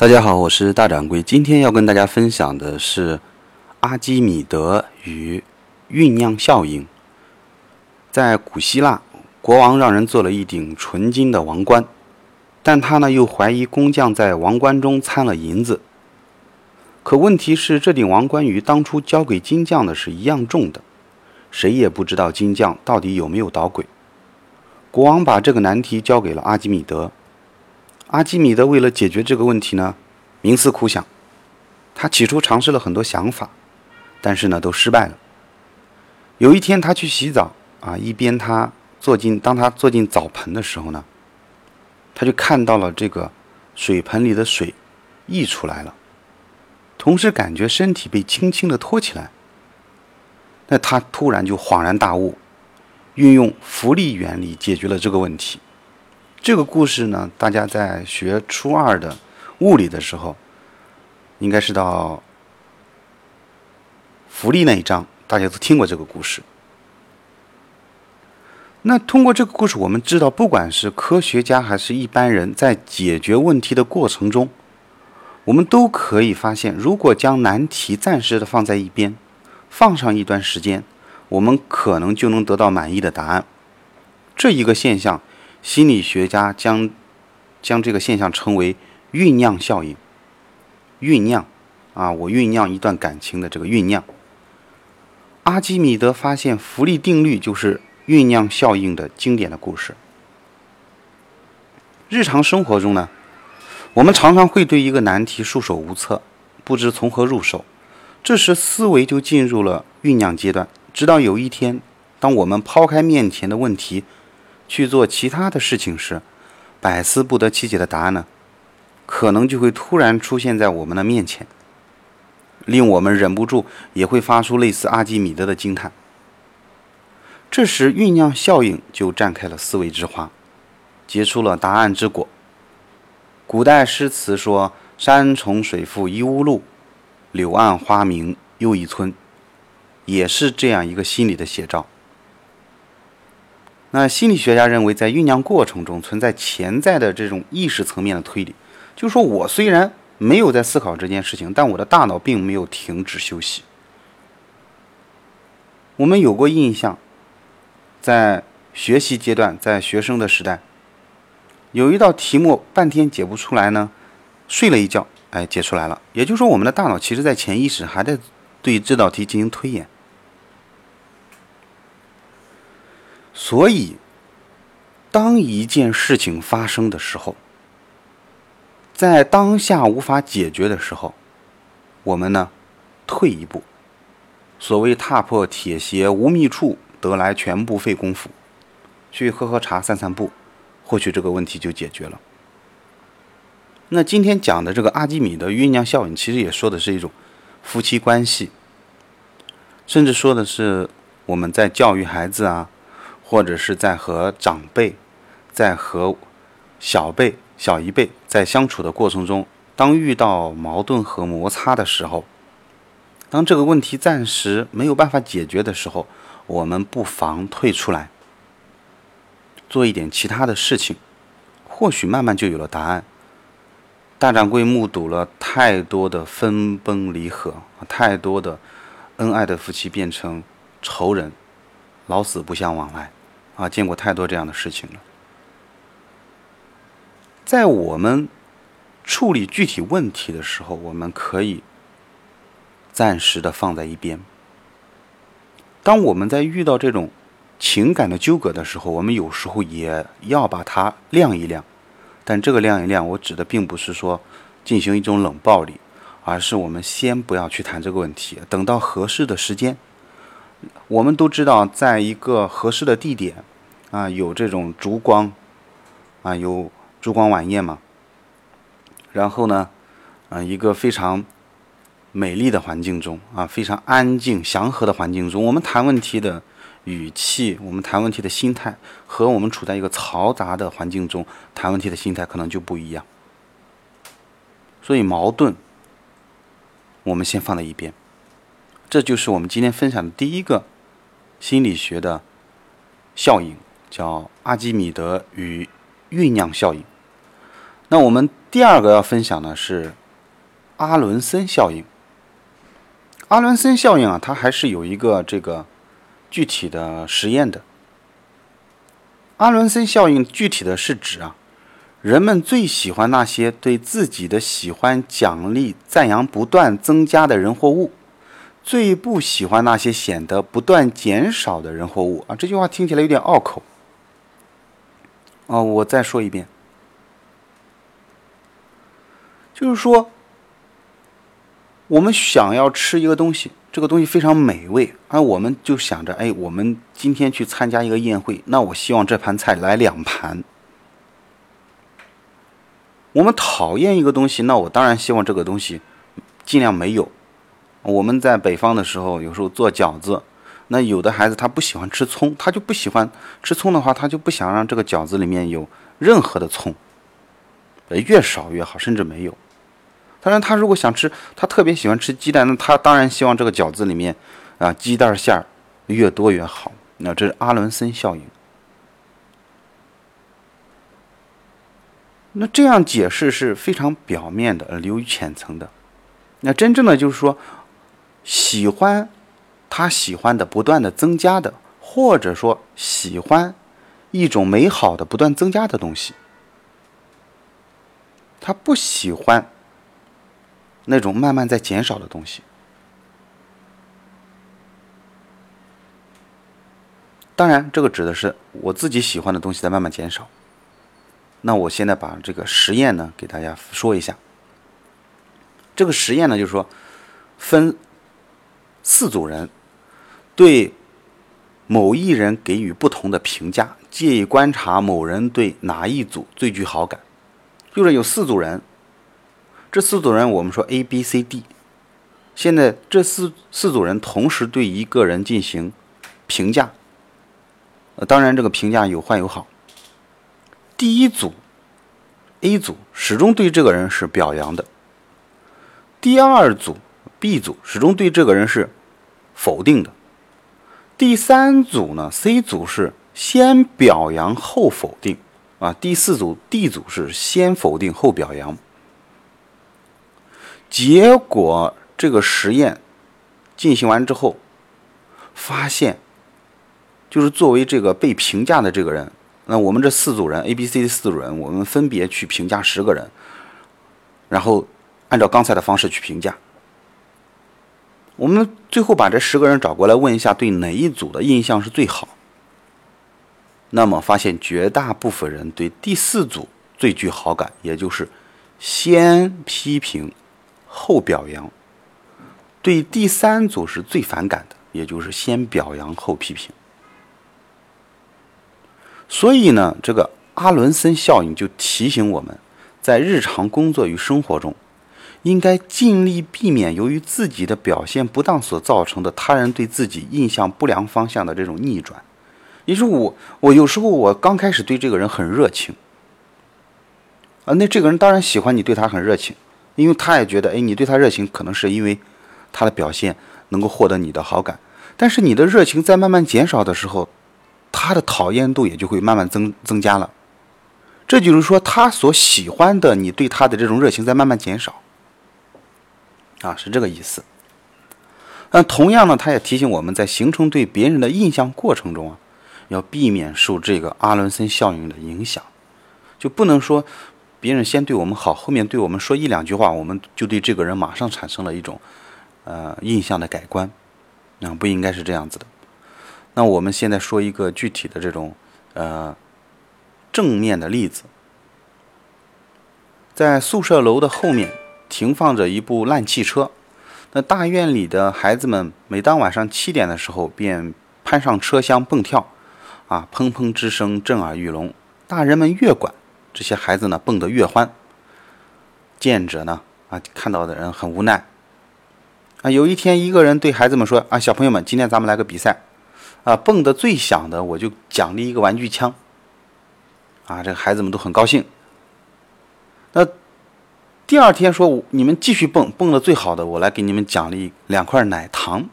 大家好，我是大掌柜。今天要跟大家分享的是阿基米德与酝酿效应。在古希腊，国王让人做了一顶纯金的王冠，但他呢又怀疑工匠在王冠中掺了银子。可问题是，这顶王冠与当初交给金匠的是一样重的，谁也不知道金匠到底有没有捣鬼。国王把这个难题交给了阿基米德。阿基米德为了解决这个问题呢，冥思苦想。他起初尝试了很多想法，但是呢都失败了。有一天他去洗澡啊，一边他坐进，当他坐进澡盆的时候呢，他就看到了这个水盆里的水溢出来了，同时感觉身体被轻轻的托起来。那他突然就恍然大悟，运用浮力原理解决了这个问题。这个故事呢，大家在学初二的物理的时候，应该是到浮力那一章，大家都听过这个故事。那通过这个故事，我们知道，不管是科学家还是一般人，在解决问题的过程中，我们都可以发现，如果将难题暂时的放在一边，放上一段时间，我们可能就能得到满意的答案。这一个现象。心理学家将将这个现象称为酝酿效应。酝酿啊，我酝酿一段感情的这个酝酿。阿基米德发现浮力定律就是酝酿效应的经典的故事。日常生活中呢，我们常常会对一个难题束手无策，不知从何入手。这时思维就进入了酝酿阶段，直到有一天，当我们抛开面前的问题。去做其他的事情时，百思不得其解的答案呢，可能就会突然出现在我们的面前，令我们忍不住也会发出类似阿基米德的惊叹。这时酝酿效应就绽开了思维之花，结出了答案之果。古代诗词说：“山重水复疑无路，柳暗花明又一村”，也是这样一个心理的写照。那心理学家认为，在酝酿过程中存在潜在的这种意识层面的推理，就是说我虽然没有在思考这件事情，但我的大脑并没有停止休息。我们有过印象，在学习阶段，在学生的时代，有一道题目半天解不出来呢，睡了一觉，哎，解出来了。也就是说，我们的大脑其实在潜意识还在对这道题进行推演。所以，当一件事情发生的时候，在当下无法解决的时候，我们呢，退一步。所谓“踏破铁鞋无觅处，得来全不费工夫”，去喝喝茶、散散步，或许这个问题就解决了。那今天讲的这个阿基米德酝酿效应，其实也说的是一种夫妻关系，甚至说的是我们在教育孩子啊。或者是在和长辈、在和小辈、小一辈在相处的过程中，当遇到矛盾和摩擦的时候，当这个问题暂时没有办法解决的时候，我们不妨退出来，做一点其他的事情，或许慢慢就有了答案。大掌柜目睹了太多的分崩离合，太多的恩爱的夫妻变成仇人，老死不相往来。啊，见过太多这样的事情了。在我们处理具体问题的时候，我们可以暂时的放在一边。当我们在遇到这种情感的纠葛的时候，我们有时候也要把它晾一晾。但这个晾一晾，我指的并不是说进行一种冷暴力，而是我们先不要去谈这个问题，等到合适的时间。我们都知道，在一个合适的地点。啊，有这种烛光，啊，有烛光晚宴嘛。然后呢，啊，一个非常美丽的环境中，啊，非常安静祥和的环境中，我们谈问题的语气，我们谈问题的心态，和我们处在一个嘈杂的环境中谈问题的心态可能就不一样。所以矛盾，我们先放在一边。这就是我们今天分享的第一个心理学的效应。叫阿基米德与酝酿效应。那我们第二个要分享的是阿伦森效应。阿伦森效应啊，它还是有一个这个具体的实验的。阿伦森效应具体的是指啊，人们最喜欢那些对自己的喜欢、奖励、赞扬不断增加的人或物，最不喜欢那些显得不断减少的人或物啊。这句话听起来有点拗口。哦，我再说一遍。就是说，我们想要吃一个东西，这个东西非常美味，而我们就想着，哎，我们今天去参加一个宴会，那我希望这盘菜来两盘。我们讨厌一个东西，那我当然希望这个东西尽量没有。我们在北方的时候，有时候做饺子，那有的孩子他不喜欢吃葱，他就不喜欢吃葱的话，他就不想让这个饺子里面有任何的葱，呃越少越好，甚至没有。当然，他如果想吃，他特别喜欢吃鸡蛋，那他当然希望这个饺子里面，啊，鸡蛋馅儿越多越好。那这是阿伦森效应。那这样解释是非常表面的，呃流于浅层的。那真正的就是说，喜欢他喜欢的不断的增加的，或者说喜欢一种美好的不断增加的东西，他不喜欢。那种慢慢在减少的东西，当然，这个指的是我自己喜欢的东西在慢慢减少。那我现在把这个实验呢给大家说一下。这个实验呢就是说，分四组人，对某一人给予不同的评价，介意观察某人对哪一组最具好感。就是有四组人。这四组人，我们说 A、B、C、D。现在这四四组人同时对一个人进行评价，呃，当然这个评价有坏有好。第一组 A 组始终对这个人是表扬的，第二组 B 组始终对这个人是否定的，第三组呢 C 组是先表扬后否定，啊，第四组 D 组是先否定后表扬。结果这个实验进行完之后，发现就是作为这个被评价的这个人，那我们这四组人 A、B、C 的四组人，我们分别去评价十个人，然后按照刚才的方式去评价。我们最后把这十个人找过来问一下，对哪一组的印象是最好？那么发现绝大部分人对第四组最具好感，也就是先批评。后表扬，对第三组是最反感的，也就是先表扬后批评。所以呢，这个阿伦森效应就提醒我们，在日常工作与生活中，应该尽力避免由于自己的表现不当所造成的他人对自己印象不良方向的这种逆转。你说我，我有时候我刚开始对这个人很热情，啊，那这个人当然喜欢你对他很热情。因为他也觉得，哎，你对他热情，可能是因为他的表现能够获得你的好感。但是你的热情在慢慢减少的时候，他的讨厌度也就会慢慢增增加了。这就是说，他所喜欢的你对他的这种热情在慢慢减少。啊，是这个意思。那同样呢，他也提醒我们在形成对别人的印象过程中啊，要避免受这个阿伦森效应的影响，就不能说。别人先对我们好，后面对我们说一两句话，我们就对这个人马上产生了一种，呃，印象的改观，那不应该是这样子的。那我们现在说一个具体的这种，呃，正面的例子，在宿舍楼的后面停放着一部烂汽车，那大院里的孩子们每当晚上七点的时候，便攀上车厢蹦跳，啊，砰砰之声震耳欲聋，大人们越管。这些孩子呢，蹦得越欢。见者呢，啊，看到的人很无奈。啊，有一天，一个人对孩子们说：“啊，小朋友们，今天咱们来个比赛，啊，蹦得最响的，我就奖励一个玩具枪。”啊，这个孩子们都很高兴。那第二天说：“你们继续蹦，蹦的最好的，我来给你们奖励两块奶糖。”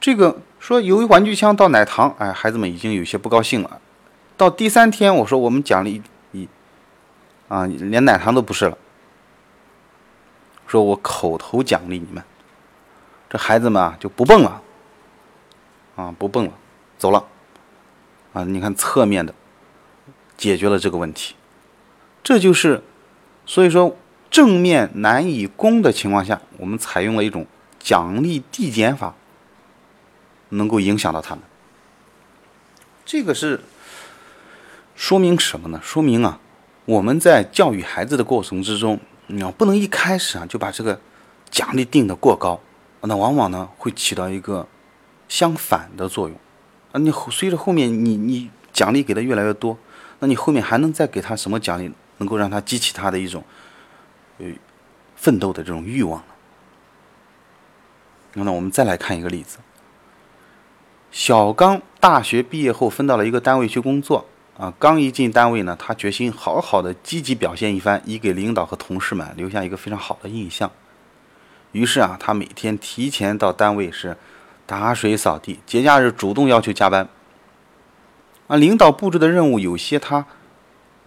这个说由于玩具枪到奶糖，哎，孩子们已经有些不高兴了。到第三天，我说我们奖励一啊，连奶糖都不是了。说我口头奖励你们，这孩子们啊就不蹦了，啊不蹦了，走了，啊你看侧面的解决了这个问题，这就是所以说正面难以攻的情况下，我们采用了一种奖励递减法，能够影响到他们。这个是说明什么呢？说明啊，我们在教育孩子的过程之中。你要不能一开始啊就把这个奖励定的过高，那往往呢会起到一个相反的作用啊。你随着后面你你奖励给的越来越多，那你后面还能再给他什么奖励，能够让他激起他的一种呃奋斗的这种欲望呢？那我们再来看一个例子：小刚大学毕业后分到了一个单位去工作。啊，刚一进单位呢，他决心好好的积极表现一番，以给领导和同事们留下一个非常好的印象。于是啊，他每天提前到单位是打水扫地，节假日主动要求加班。啊，领导布置的任务有些他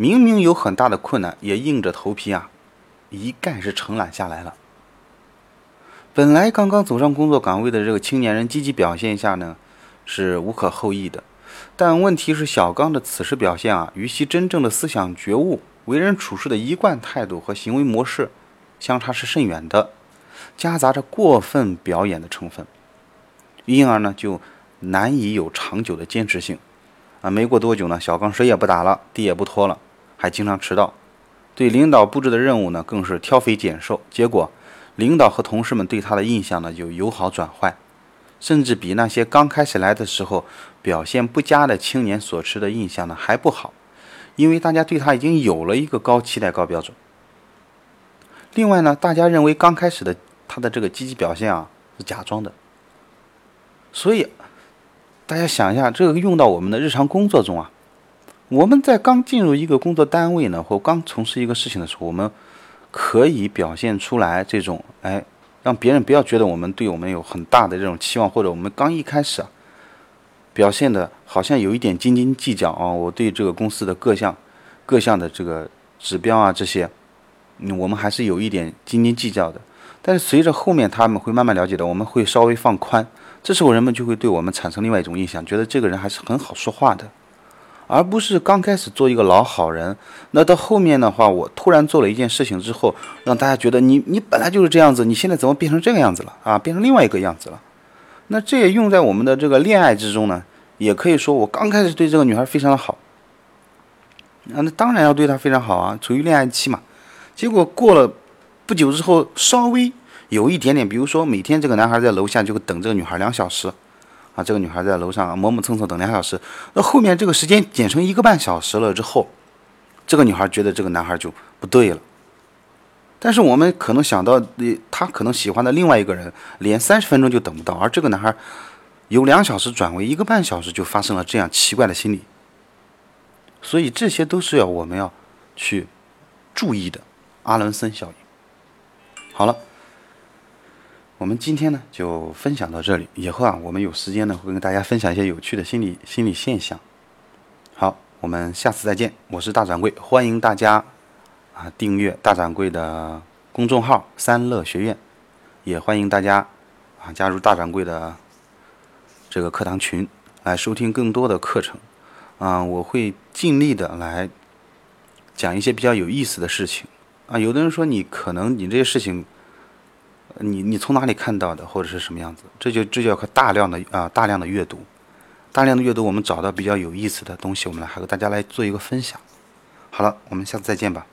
明明有很大的困难，也硬着头皮啊，一概是承揽下来了。本来刚刚走上工作岗位的这个青年人积极表现一下呢，是无可厚非的。但问题是，小刚的此时表现啊，与其真正的思想觉悟、为人处事的一贯态度和行为模式相差是甚远的，夹杂着过分表演的成分，因而呢，就难以有长久的坚持性。啊，没过多久呢，小刚谁也不打了，地也不拖了，还经常迟到，对领导布置的任务呢，更是挑肥拣瘦。结果，领导和同事们对他的印象呢，就由好转坏。甚至比那些刚开始来的时候表现不佳的青年所持的印象呢还不好，因为大家对他已经有了一个高期待、高标准。另外呢，大家认为刚开始的他的这个积极表现啊是假装的，所以大家想一下，这个用到我们的日常工作中啊，我们在刚进入一个工作单位呢，或刚从事一个事情的时候，我们可以表现出来这种哎。让别人不要觉得我们对我们有很大的这种期望，或者我们刚一开始啊，表现的好像有一点斤斤计较啊。我对这个公司的各项、各项的这个指标啊这些，嗯，我们还是有一点斤斤计较的。但是随着后面他们会慢慢了解到，我们会稍微放宽，这时候人们就会对我们产生另外一种印象，觉得这个人还是很好说话的。而不是刚开始做一个老好人，那到后面的话，我突然做了一件事情之后，让大家觉得你你本来就是这样子，你现在怎么变成这个样子了啊？变成另外一个样子了。那这也用在我们的这个恋爱之中呢，也可以说我刚开始对这个女孩非常的好，啊，那当然要对她非常好啊，处于恋爱期嘛。结果过了不久之后，稍微有一点点，比如说每天这个男孩在楼下就等这个女孩两小时。啊，这个女孩在楼上磨磨蹭蹭等两小时，那后面这个时间减成一个半小时了之后，这个女孩觉得这个男孩就不对了。但是我们可能想到，呃，她可能喜欢的另外一个人连三十分钟就等不到，而这个男孩由两小时转为一个半小时，就发生了这样奇怪的心理。所以这些都是要我们要去注意的，阿伦森效应。好了。我们今天呢就分享到这里，以后啊我们有时间呢会跟大家分享一些有趣的心理心理现象。好，我们下次再见，我是大掌柜，欢迎大家啊订阅大掌柜的公众号“三乐学院”，也欢迎大家啊加入大掌柜的这个课堂群来收听更多的课程。啊，我会尽力的来讲一些比较有意思的事情。啊，有的人说你可能你这些事情。你你从哪里看到的，或者是什么样子？这就这就要靠大量的啊大量的阅读，大量的阅读，我们找到比较有意思的东西，我们来和大家来做一个分享。好了，我们下次再见吧。